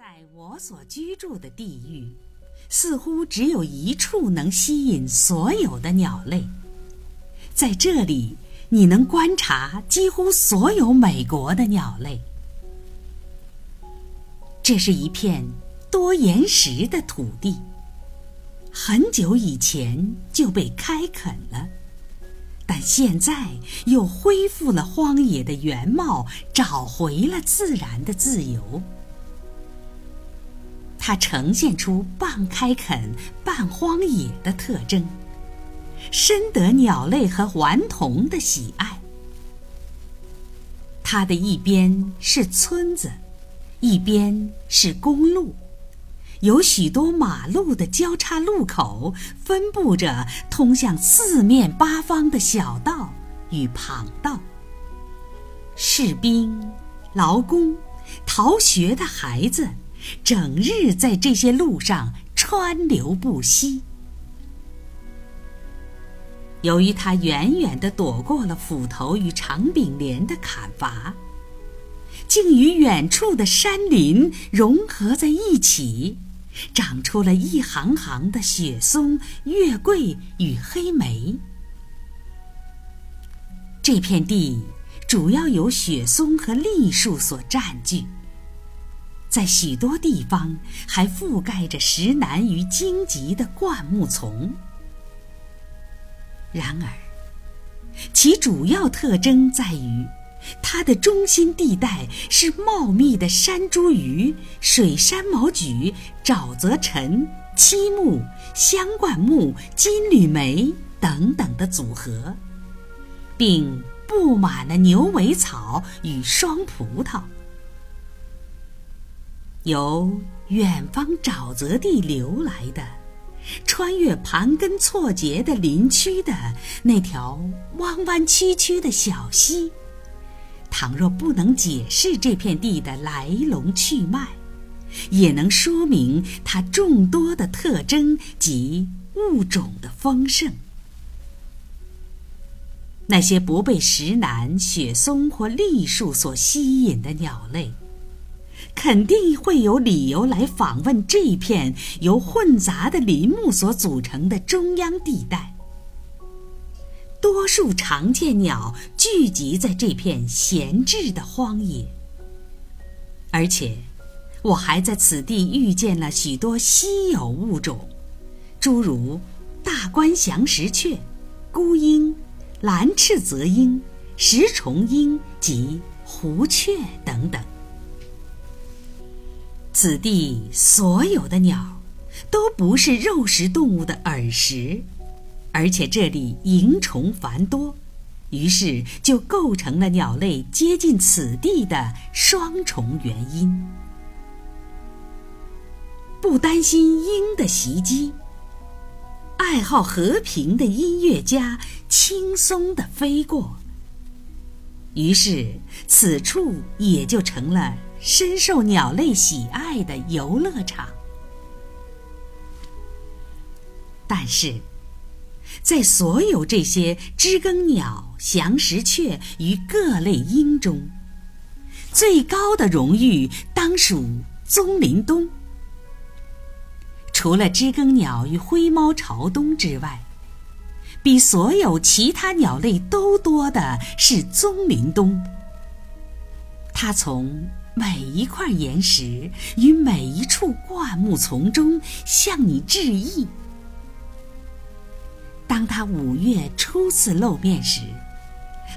在我所居住的地域，似乎只有一处能吸引所有的鸟类。在这里，你能观察几乎所有美国的鸟类。这是一片多岩石的土地，很久以前就被开垦了，但现在又恢复了荒野的原貌，找回了自然的自由。它呈现出半开垦半荒野的特征，深得鸟类和顽童的喜爱。它的一边是村子，一边是公路，有许多马路的交叉路口，分布着通向四面八方的小道与旁道。士兵、劳工、逃学的孩子。整日在这些路上川流不息。由于他远远地躲过了斧头与长柄镰的砍伐，竟与远处的山林融合在一起，长出了一行行的雪松、月桂与黑莓。这片地主要由雪松和栎树所占据。在许多地方还覆盖着石楠与荆棘的灌木丛。然而，其主要特征在于，它的中心地带是茂密的山茱萸、水山毛榉、沼泽陈、漆木、香灌木、金缕梅等等的组合，并布满了牛尾草与双葡萄。由远方沼泽地流来的、穿越盘根错节的林区的那条弯弯曲曲的小溪，倘若不能解释这片地的来龙去脉，也能说明它众多的特征及物种的丰盛。那些不被石楠、雪松或栎树所吸引的鸟类。肯定会有理由来访问这片由混杂的林木所组成的中央地带。多数常见鸟聚集在这片闲置的荒野，而且我还在此地遇见了许多稀有物种，诸如大关祥石雀、孤鹰、蓝翅泽鹰、石虫鹰及胡雀等等。此地所有的鸟，都不是肉食动物的耳食，而且这里蝇虫繁多，于是就构成了鸟类接近此地的双重原因。不担心鹰的袭击，爱好和平的音乐家轻松地飞过，于是此处也就成了。深受鸟类喜爱的游乐场，但是，在所有这些知更鸟、翔石雀与各类鹰中，最高的荣誉当属棕林东。除了知更鸟与灰猫朝东之外，比所有其他鸟类都多的是棕林东。它从每一块岩石与每一处灌木丛中向你致意。当他五月初次露面时，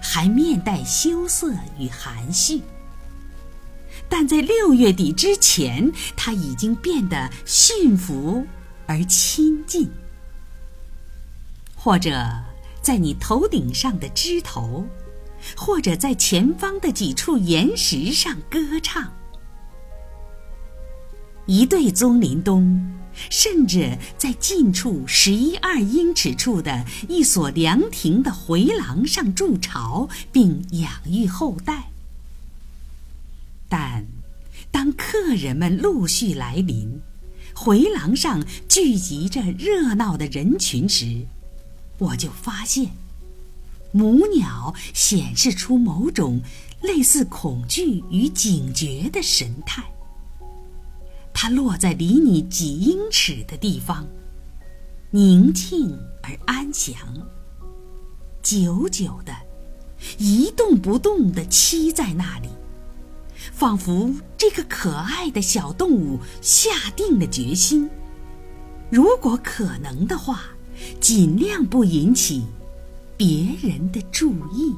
还面带羞涩与含蓄；但在六月底之前，他已经变得驯服而亲近，或者在你头顶上的枝头。或者在前方的几处岩石上歌唱。一对棕林冬，甚至在近处十一二英尺处的一所凉亭的回廊上筑巢，并养育后代。但当客人们陆续来临，回廊上聚集着热闹的人群时，我就发现。母鸟显示出某种类似恐惧与警觉的神态，它落在离你几英尺的地方，宁静而安详，久久的，一动不动地栖在那里，仿佛这个可爱的小动物下定了决心：如果可能的话，尽量不引起别人的注意。